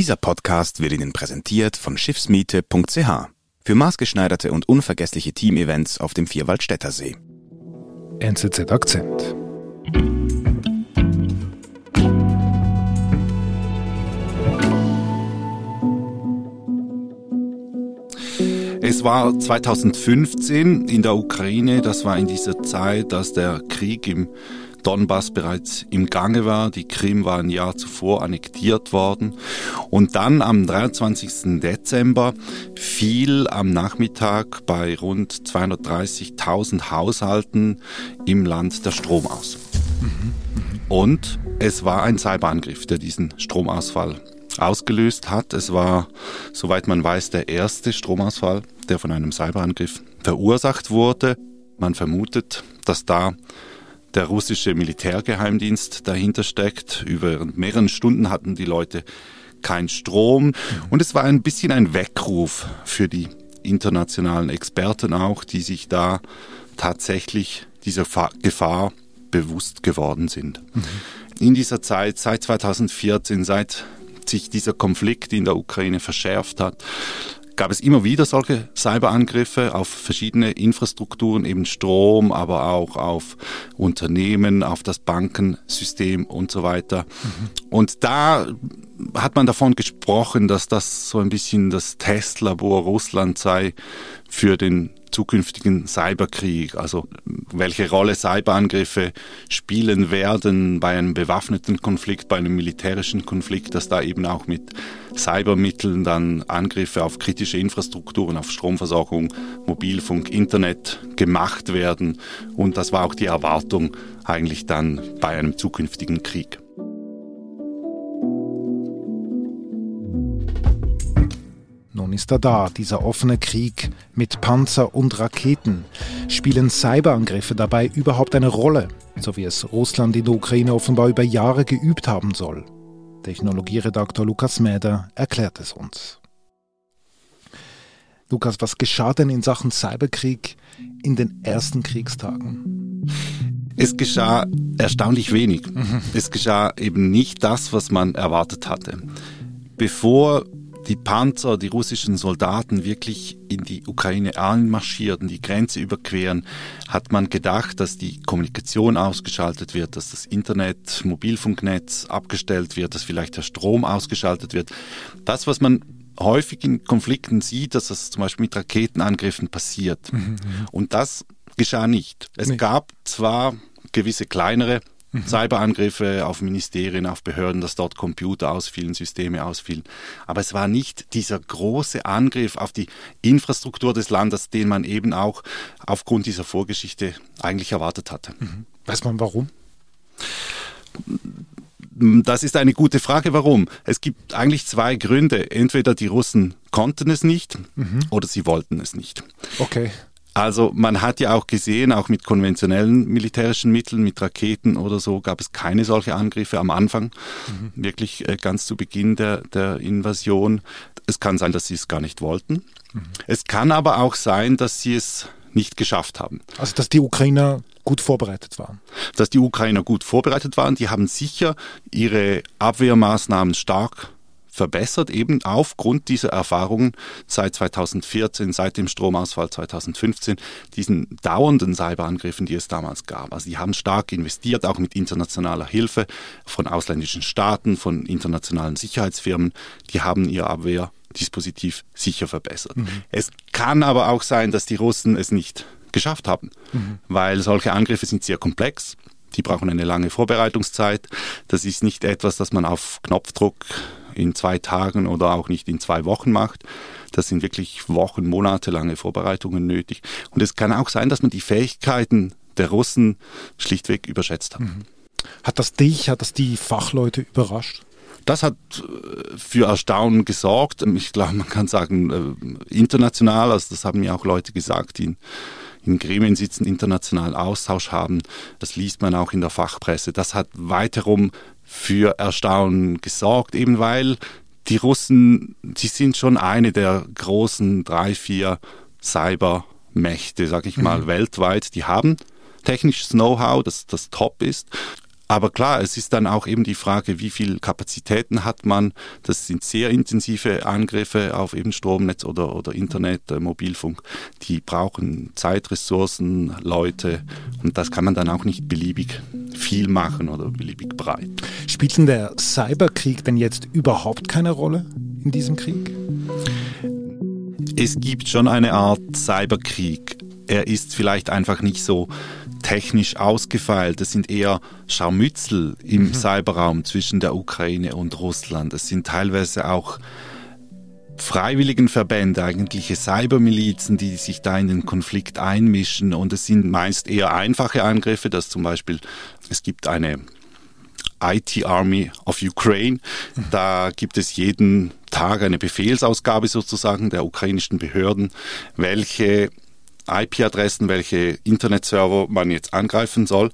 Dieser Podcast wird Ihnen präsentiert von Schiffsmiete.ch für maßgeschneiderte und unvergessliche Teamevents auf dem Vierwaldstätter See. NZZ Akzent. Es war 2015 in der Ukraine, das war in dieser Zeit, dass der Krieg im Donbass bereits im Gange war. Die Krim war ein Jahr zuvor annektiert worden. Und dann am 23. Dezember fiel am Nachmittag bei rund 230.000 Haushalten im Land der Strom aus. Und es war ein Cyberangriff, der diesen Stromausfall ausgelöst hat. Es war, soweit man weiß, der erste Stromausfall, der von einem Cyberangriff verursacht wurde. Man vermutet, dass da der russische Militärgeheimdienst dahinter steckt. Über mehreren Stunden hatten die Leute kein Strom. Und es war ein bisschen ein Weckruf für die internationalen Experten auch, die sich da tatsächlich dieser Gefahr bewusst geworden sind. Mhm. In dieser Zeit, seit 2014, seit sich dieser Konflikt in der Ukraine verschärft hat, gab es immer wieder solche Cyberangriffe auf verschiedene Infrastrukturen, eben Strom, aber auch auf Unternehmen, auf das Bankensystem und so weiter. Mhm. Und da hat man davon gesprochen, dass das so ein bisschen das Testlabor Russland sei für den zukünftigen Cyberkrieg, also welche Rolle Cyberangriffe spielen werden bei einem bewaffneten Konflikt, bei einem militärischen Konflikt, dass da eben auch mit Cybermitteln dann Angriffe auf kritische Infrastrukturen, auf Stromversorgung, Mobilfunk, Internet gemacht werden. Und das war auch die Erwartung eigentlich dann bei einem zukünftigen Krieg. Nun ist er da, dieser offene Krieg mit Panzer und Raketen. Spielen Cyberangriffe dabei überhaupt eine Rolle, so wie es Russland in der Ukraine offenbar über Jahre geübt haben soll? Technologieredakteur Lukas Mäder erklärt es uns. Lukas, was geschah denn in Sachen Cyberkrieg in den ersten Kriegstagen? Es geschah erstaunlich wenig. Mhm. Es geschah eben nicht das, was man erwartet hatte. Bevor die Panzer, die russischen Soldaten wirklich in die Ukraine einmarschierten, die Grenze überqueren, hat man gedacht, dass die Kommunikation ausgeschaltet wird, dass das Internet, Mobilfunknetz abgestellt wird, dass vielleicht der Strom ausgeschaltet wird. Das, was man häufig in Konflikten sieht, dass das zum Beispiel mit Raketenangriffen passiert. Mhm. mhm. Und das geschah nicht. Es nee. gab zwar gewisse kleinere Mhm. Cyberangriffe auf Ministerien, auf Behörden, dass dort Computer ausfielen, Systeme ausfielen. Aber es war nicht dieser große Angriff auf die Infrastruktur des Landes, den man eben auch aufgrund dieser Vorgeschichte eigentlich erwartet hatte. Mhm. Weiß man warum? Das ist eine gute Frage, warum. Es gibt eigentlich zwei Gründe. Entweder die Russen konnten es nicht mhm. oder sie wollten es nicht. Okay. Also man hat ja auch gesehen, auch mit konventionellen militärischen Mitteln, mit Raketen oder so, gab es keine solche Angriffe am Anfang, mhm. wirklich äh, ganz zu Beginn der, der Invasion. Es kann sein, dass sie es gar nicht wollten. Mhm. Es kann aber auch sein, dass sie es nicht geschafft haben. Also dass die Ukrainer gut vorbereitet waren. Dass die Ukrainer gut vorbereitet waren, die haben sicher ihre Abwehrmaßnahmen stark verbessert, eben aufgrund dieser Erfahrungen seit 2014, seit dem Stromausfall 2015, diesen dauernden Cyberangriffen, die es damals gab. Also die haben stark investiert, auch mit internationaler Hilfe von ausländischen Staaten, von internationalen Sicherheitsfirmen. Die haben ihr Abwehrdispositiv sicher verbessert. Mhm. Es kann aber auch sein, dass die Russen es nicht geschafft haben, mhm. weil solche Angriffe sind sehr komplex. Die brauchen eine lange Vorbereitungszeit. Das ist nicht etwas, das man auf Knopfdruck in zwei Tagen oder auch nicht in zwei Wochen macht. Das sind wirklich Wochen, monatelange Vorbereitungen nötig. Und es kann auch sein, dass man die Fähigkeiten der Russen schlichtweg überschätzt hat. Mhm. Hat das dich, hat das die Fachleute überrascht? Das hat äh, für Erstaunen gesorgt. Ich glaube, man kann sagen, äh, international, also das haben mir auch Leute gesagt, die in, Gremien sitzen, internationalen Austausch haben. Das liest man auch in der Fachpresse. Das hat weiterum für Erstaunen gesorgt, eben weil die Russen, sie sind schon eine der großen drei, vier Cybermächte, sag ich mal, mhm. weltweit. Die haben technisches Know-how, das, das top ist. Aber klar, es ist dann auch eben die Frage, wie viel Kapazitäten hat man. Das sind sehr intensive Angriffe auf eben Stromnetz oder, oder Internet, äh, Mobilfunk. Die brauchen Zeit, Ressourcen, Leute und das kann man dann auch nicht beliebig viel machen oder beliebig breit. Spielt denn der Cyberkrieg denn jetzt überhaupt keine Rolle in diesem Krieg? Es gibt schon eine Art Cyberkrieg. Er ist vielleicht einfach nicht so technisch ausgefeilt. Das sind eher Scharmützel im mhm. Cyberraum zwischen der Ukraine und Russland. Es sind teilweise auch Freiwilligenverbände, eigentliche Cybermilizen, die sich da in den Konflikt einmischen. Und es sind meist eher einfache Angriffe, dass zum Beispiel es gibt eine IT Army of Ukraine. Mhm. Da gibt es jeden Tag eine Befehlsausgabe sozusagen der ukrainischen Behörden, welche IP-Adressen, welche Internetserver man jetzt angreifen soll.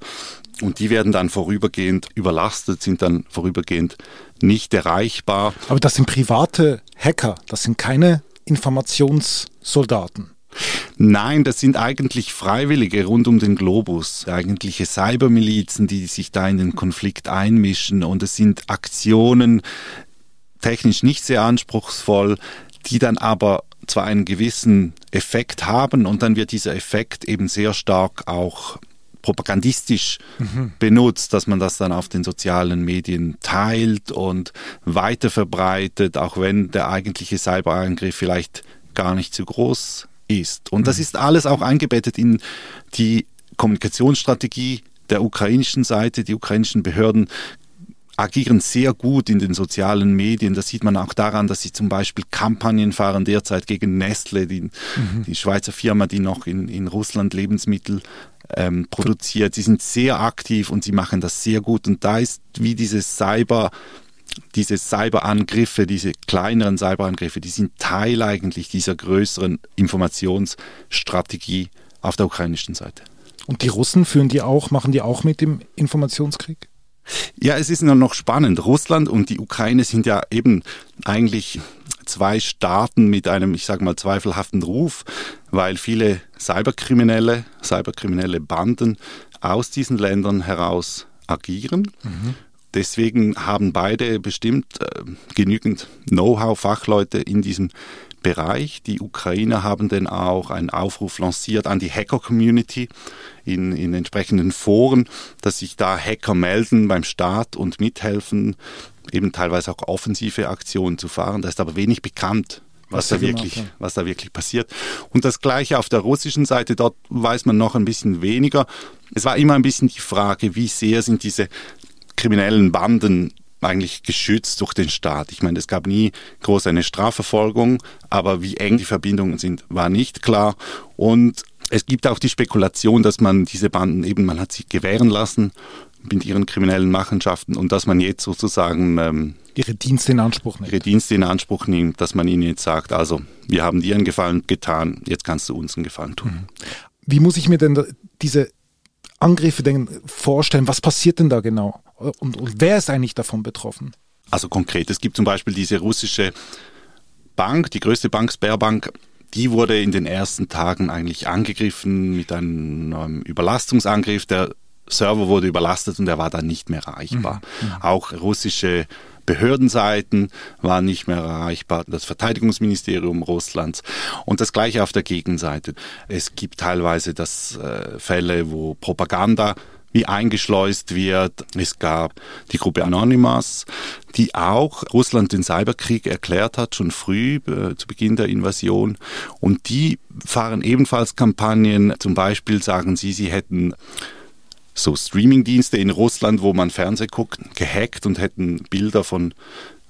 Und die werden dann vorübergehend überlastet, sind dann vorübergehend nicht erreichbar. Aber das sind private Hacker, das sind keine Informationssoldaten. Nein, das sind eigentlich Freiwillige rund um den Globus, eigentliche Cybermilizen, die sich da in den Konflikt einmischen. Und es sind Aktionen, technisch nicht sehr anspruchsvoll, die dann aber zwar einen gewissen Effekt haben und dann wird dieser Effekt eben sehr stark auch propagandistisch mhm. benutzt, dass man das dann auf den sozialen Medien teilt und weiter verbreitet, auch wenn der eigentliche Cyberangriff vielleicht gar nicht zu groß ist. Und das mhm. ist alles auch eingebettet in die Kommunikationsstrategie der ukrainischen Seite. Die ukrainischen Behörden agieren sehr gut in den sozialen Medien. Das sieht man auch daran, dass sie zum Beispiel Kampagnen fahren derzeit gegen Nestle, die, mhm. die Schweizer Firma, die noch in, in Russland Lebensmittel ähm, produziert. Sie sind sehr aktiv und sie machen das sehr gut. Und da ist wie dieses Cyber, diese Cyberangriffe, diese kleineren Cyberangriffe, die sind Teil eigentlich dieser größeren Informationsstrategie auf der ukrainischen Seite. Und die Russen führen die auch, machen die auch mit dem Informationskrieg? Ja, es ist noch spannend. Russland und die Ukraine sind ja eben eigentlich zwei Staaten mit einem, ich sage mal, zweifelhaften Ruf, weil viele Cyberkriminelle, Cyberkriminelle Banden aus diesen Ländern heraus agieren. Mhm. Deswegen haben beide bestimmt äh, genügend Know-how, Fachleute in diesem Bereich. Die Ukrainer haben dann auch einen Aufruf lanciert an die Hacker-Community in, in entsprechenden Foren, dass sich da Hacker melden beim Staat und mithelfen, eben teilweise auch offensive Aktionen zu fahren. Da ist aber wenig bekannt, was, was da wirklich, gemacht, ja. was da wirklich passiert. Und das Gleiche auf der russischen Seite, dort weiß man noch ein bisschen weniger. Es war immer ein bisschen die Frage, wie sehr sind diese kriminellen Banden eigentlich geschützt durch den Staat. Ich meine, es gab nie groß eine Strafverfolgung, aber wie eng die Verbindungen sind, war nicht klar. Und es gibt auch die Spekulation, dass man diese Banden eben, man hat sich gewähren lassen mit ihren kriminellen Machenschaften und dass man jetzt sozusagen ähm, ihre Dienste in Anspruch nimmt. Ihre Dienste in Anspruch nimmt, dass man ihnen jetzt sagt, also wir haben dir einen Gefallen getan, jetzt kannst du uns einen Gefallen tun. Mhm. Wie muss ich mir denn diese Angriffe denn vorstellen? Was passiert denn da genau? Und, und wer ist eigentlich davon betroffen? Also konkret, es gibt zum Beispiel diese russische Bank, die größte Bank, Sperrbank, die wurde in den ersten Tagen eigentlich angegriffen mit einem ähm, Überlastungsangriff. Der Server wurde überlastet und er war dann nicht mehr erreichbar. Mhm. mhm. Auch russische Behördenseiten waren nicht mehr erreichbar, das Verteidigungsministerium Russlands und das gleiche auf der Gegenseite. Es gibt teilweise das äh, Fälle, wo Propaganda wie eingeschleust wird. Es gab die Gruppe Anonymous, die auch Russland den Cyberkrieg erklärt hat, schon früh äh, zu Beginn der Invasion. Und die fahren ebenfalls Kampagnen. Zum Beispiel sagen sie, sie hätten so Streamingdienste in Russland, wo man Fernseh guckt, gehackt und hätten Bilder von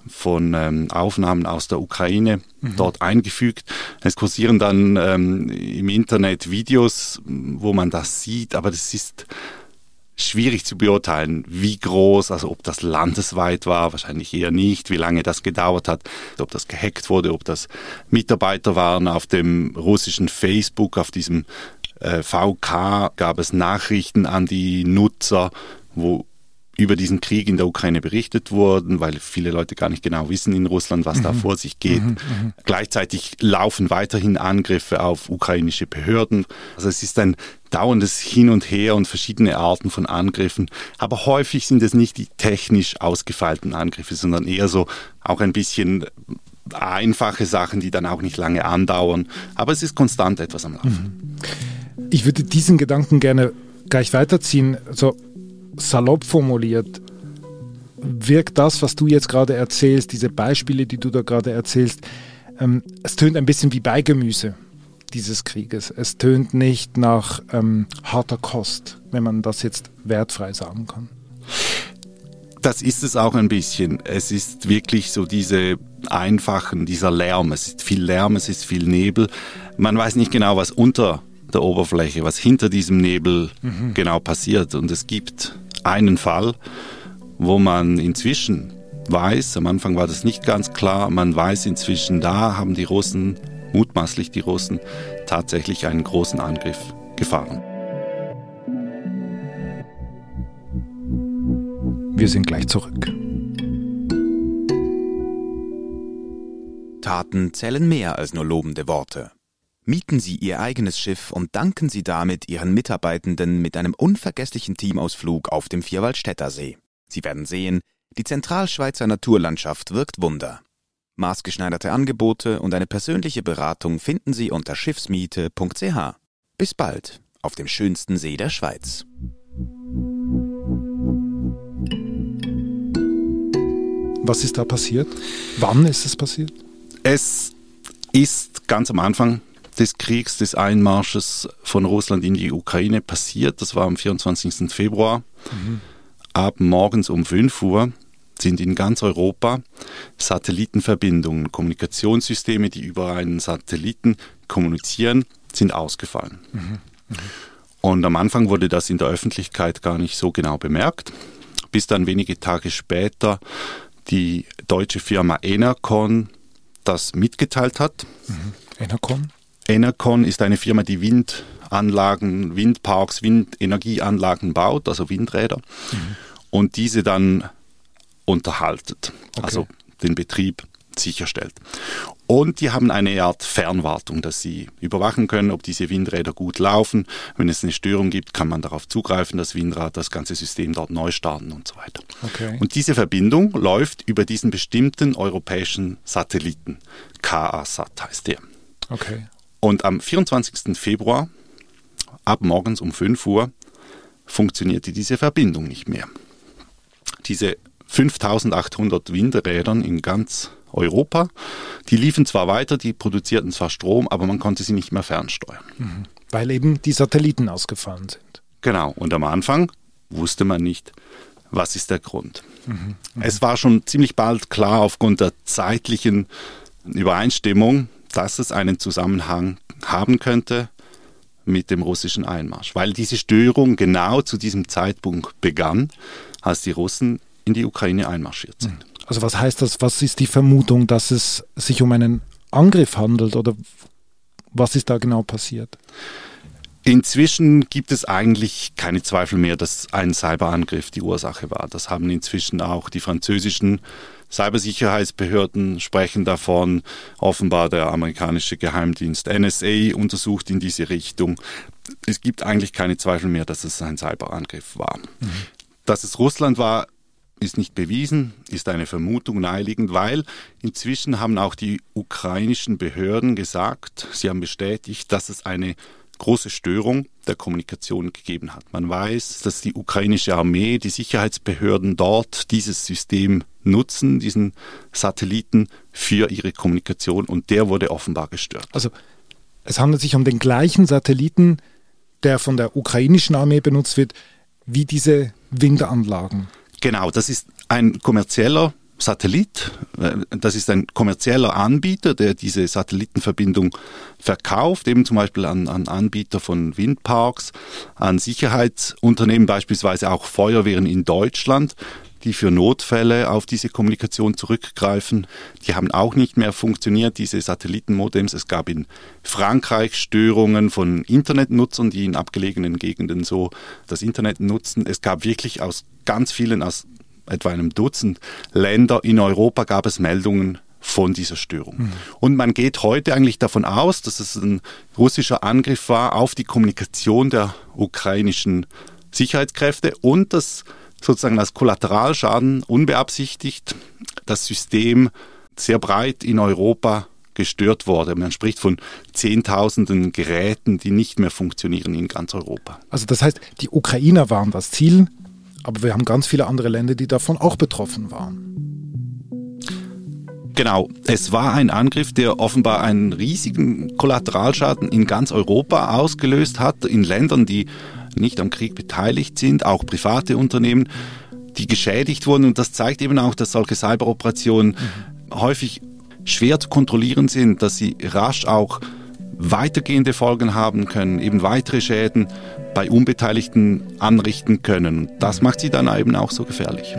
von ähm, Aufnahmen aus der Ukraine mhm. dort eingefügt. Es kursieren dann ähm, im Internet Videos, wo man das sieht, aber das ist schwierig zu beurteilen, wie groß, also ob das landesweit war, wahrscheinlich eher nicht, wie lange das gedauert hat, ob das gehackt wurde, ob das Mitarbeiter waren auf dem russischen Facebook, auf diesem VK gab es Nachrichten an die Nutzer, wo über diesen Krieg in der Ukraine berichtet wurden, weil viele Leute gar nicht genau wissen in Russland, was mhm. da vor sich geht. Mhm, mhm. Gleichzeitig laufen weiterhin Angriffe auf ukrainische Behörden. Also es ist ein dauerndes Hin und Her und verschiedene Arten von Angriffen. Aber häufig sind es nicht die technisch ausgefeilten Angriffe, sondern eher so auch ein bisschen einfache Sachen, die dann auch nicht lange andauern. Aber es ist konstant etwas am Laufen. Ich würde diesen Gedanken gerne gleich weiterziehen. Also salopp formuliert, wirkt das, was du jetzt gerade erzählst, diese Beispiele, die du da gerade erzählst, ähm, es tönt ein bisschen wie Beigemüse dieses Krieges. Es tönt nicht nach ähm, harter Kost, wenn man das jetzt wertfrei sagen kann. Das ist es auch ein bisschen. Es ist wirklich so diese einfachen, dieser Lärm. Es ist viel Lärm, es ist viel Nebel. Man weiß nicht genau, was unter der Oberfläche, was hinter diesem Nebel mhm. genau passiert. Und es gibt einen Fall, wo man inzwischen weiß, am Anfang war das nicht ganz klar, man weiß inzwischen, da haben die Russen, mutmaßlich die Russen, tatsächlich einen großen Angriff gefahren. Wir sind gleich zurück. Taten zählen mehr als nur lobende Worte. Mieten Sie Ihr eigenes Schiff und danken Sie damit Ihren Mitarbeitenden mit einem unvergesslichen Teamausflug auf dem Vierwaldstätter See. Sie werden sehen, die Zentralschweizer Naturlandschaft wirkt Wunder. Maßgeschneiderte Angebote und eine persönliche Beratung finden Sie unter schiffsmiete.ch. Bis bald auf dem schönsten See der Schweiz. Was ist da passiert? Wann ist es passiert? Es ist ganz am Anfang des Kriegs, des Einmarsches von Russland in die Ukraine passiert. Das war am 24. Februar. Mhm. Ab morgens um 5 Uhr sind in ganz Europa Satellitenverbindungen, Kommunikationssysteme, die über einen Satelliten kommunizieren, sind ausgefallen. Mhm. Mhm. Und am Anfang wurde das in der Öffentlichkeit gar nicht so genau bemerkt, bis dann wenige Tage später die deutsche Firma Enercon das mitgeteilt hat. Mhm. Enercon? Enercon ist eine Firma, die Windanlagen, Windparks, Windenergieanlagen baut, also Windräder, mhm. und diese dann unterhaltet, okay. also den Betrieb sicherstellt. Und die haben eine Art Fernwartung, dass sie überwachen können, ob diese Windräder gut laufen. Wenn es eine Störung gibt, kann man darauf zugreifen, das Windrad, das ganze System dort neu starten und so weiter. Okay. Und diese Verbindung läuft über diesen bestimmten europäischen Satelliten. KA-SAT heißt der. Okay. Und am 24. Februar, ab morgens um 5 Uhr, funktionierte diese Verbindung nicht mehr. Diese 5800 Windrädern in ganz Europa, die liefen zwar weiter, die produzierten zwar Strom, aber man konnte sie nicht mehr fernsteuern. Mhm. Weil eben die Satelliten ausgefallen sind. Genau, und am Anfang wusste man nicht, was ist der Grund. Mhm. Mhm. Es war schon ziemlich bald klar aufgrund der zeitlichen Übereinstimmung, dass es einen Zusammenhang haben könnte mit dem russischen Einmarsch, weil diese Störung genau zu diesem Zeitpunkt begann, als die Russen in die Ukraine einmarschiert sind. Also was heißt das? Was ist die Vermutung, dass es sich um einen Angriff handelt oder was ist da genau passiert? Inzwischen gibt es eigentlich keine Zweifel mehr, dass ein Cyberangriff die Ursache war. Das haben inzwischen auch die französischen Cybersicherheitsbehörden sprechen davon. Offenbar der amerikanische Geheimdienst NSA untersucht in diese Richtung. Es gibt eigentlich keine Zweifel mehr, dass es ein Cyberangriff war. Mhm. Dass es Russland war, ist nicht bewiesen, ist eine Vermutung naheliegend, weil inzwischen haben auch die ukrainischen Behörden gesagt, sie haben bestätigt, dass es eine große Störung der Kommunikation gegeben hat. Man weiß, dass die ukrainische Armee, die Sicherheitsbehörden dort dieses System nutzen, diesen Satelliten für ihre Kommunikation und der wurde offenbar gestört. Also es handelt sich um den gleichen Satelliten, der von der ukrainischen Armee benutzt wird, wie diese Windanlagen. Genau, das ist ein kommerzieller Satellit. Äh, das ist ein kommerzieller Anbieter, der diese Satellitenverbindung verkauft, eben zum Beispiel an, an, Anbieter von Windparks, an Sicherheitsunternehmen, beispielsweise auch Feuerwehren in Deutschland. die für Notfälle auf diese Kommunikation zurückgreifen. Die haben auch nicht mehr funktioniert, diese Satellitenmodems. Es gab in Frankreich Störungen von Internetnutzern, die in abgelegenen Gegenden so das Internet nutzen. Es gab wirklich aus ganz vielen, aus etwa einem Dutzend Länder in Europa gab es Meldungen von dieser Störung. Mhm. Und man geht heute eigentlich davon aus, dass es ein russischer Angriff war auf die Kommunikation der ukrainischen Sicherheitskräfte und dass sozusagen als Kollateralschaden unbeabsichtigt das System sehr breit in Europa gestört wurde. Man spricht von Zehntausenden Geräten, die nicht mehr funktionieren in ganz Europa. Also das heißt, die Ukrainer waren das Ziel, aber wir haben ganz viele andere Länder, die davon auch betroffen waren. Genau, es war ein Angriff, der offenbar einen riesigen Kollateralschaden in ganz Europa ausgelöst hat, in Ländern, die nicht am Krieg beteiligt sind, auch private Unternehmen, die geschädigt wurden. Und das zeigt eben auch, dass solche Cyberoperationen mhm. häufig schwer zu kontrollieren sind, dass sie rasch auch weitergehende Folgen haben können, eben weitere Schäden bei Unbeteiligten anrichten können. Das macht sie dann eben auch so gefährlich.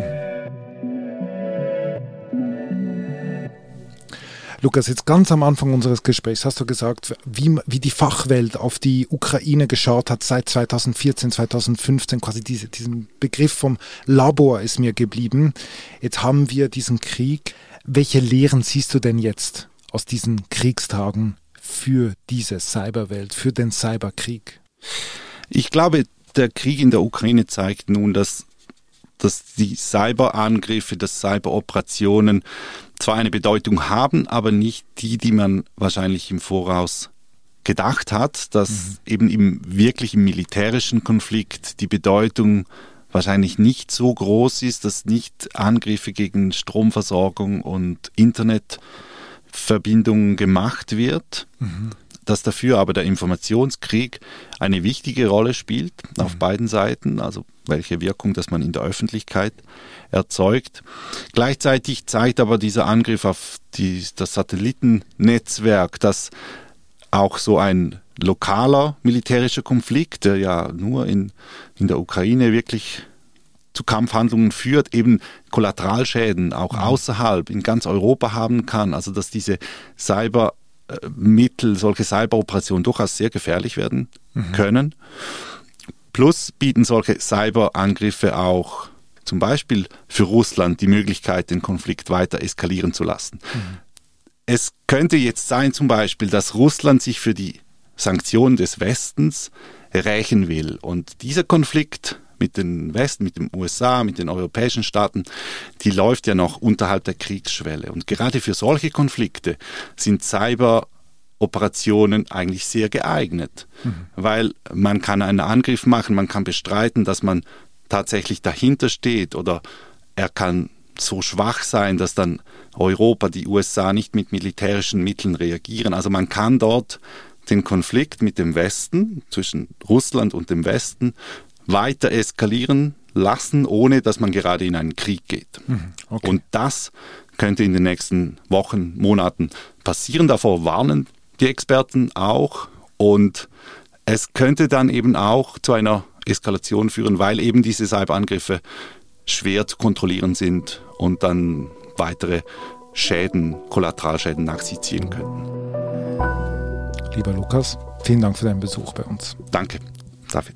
Lukas, jetzt ganz am Anfang unseres Gesprächs hast du gesagt, wie, wie die Fachwelt auf die Ukraine geschaut hat seit 2014, 2015, quasi diese, diesen Begriff vom Labor ist mir geblieben. Jetzt haben wir diesen Krieg. Welche Lehren siehst du denn jetzt aus diesen Kriegstagen für diese Cyberwelt, für den Cyberkrieg? Ich glaube, der Krieg in der Ukraine zeigt nun, dass dass die Cyberangriffe, dass Cyberoperationen zwar eine Bedeutung haben, aber nicht die, die man wahrscheinlich im Voraus gedacht hat, dass mhm. eben im wirklichen militärischen Konflikt die Bedeutung wahrscheinlich nicht so groß ist, dass nicht Angriffe gegen Stromversorgung und Internetverbindungen gemacht wird. Mhm dass dafür aber der Informationskrieg eine wichtige Rolle spielt auf mhm. beiden Seiten, also welche Wirkung das man in der Öffentlichkeit erzeugt. Gleichzeitig zeigt aber dieser Angriff auf die, das Satellitennetzwerk, dass auch so ein lokaler militärischer Konflikt, der ja nur in, in der Ukraine wirklich zu Kampfhandlungen führt, eben Kollateralschäden auch mhm. außerhalb in ganz Europa haben kann. Also dass diese Cyber Mittel, solche Cyberoperationen durchaus sehr gefährlich werden mhm. können. Plus bieten solche Cyberangriffe auch zum Beispiel für Russland die Möglichkeit, den Konflikt weiter eskalieren zu lassen. Mhm. Es könnte jetzt sein zum Beispiel, dass Russland sich für die Sanktionen des Westens rächen will und dieser Konflikt mit den Westen, mit den USA, mit den europäischen Staaten, die läuft ja noch unterhalb der Kriegsschwelle. Und gerade für solche Konflikte sind Cyberoperationen eigentlich sehr geeignet, mhm. weil man kann einen Angriff machen, man kann bestreiten, dass man tatsächlich dahinter steht oder er kann so schwach sein, dass dann Europa, die USA nicht mit militärischen Mitteln reagieren. Also man kann dort den Konflikt mit dem Westen, zwischen Russland und dem Westen, weiter eskalieren lassen, ohne dass man gerade in einen Krieg geht. Mhm, okay. Und das könnte in den nächsten Wochen, Monaten passieren. Davor warnen die Experten auch. Und es könnte dann eben auch zu einer Eskalation führen, weil eben diese Cyberangriffe schwer zu kontrollieren sind und dann weitere Schäden, Kollateralschäden nach sich ziehen könnten. Lieber Lukas, vielen Dank für deinen Besuch bei uns. Danke, David.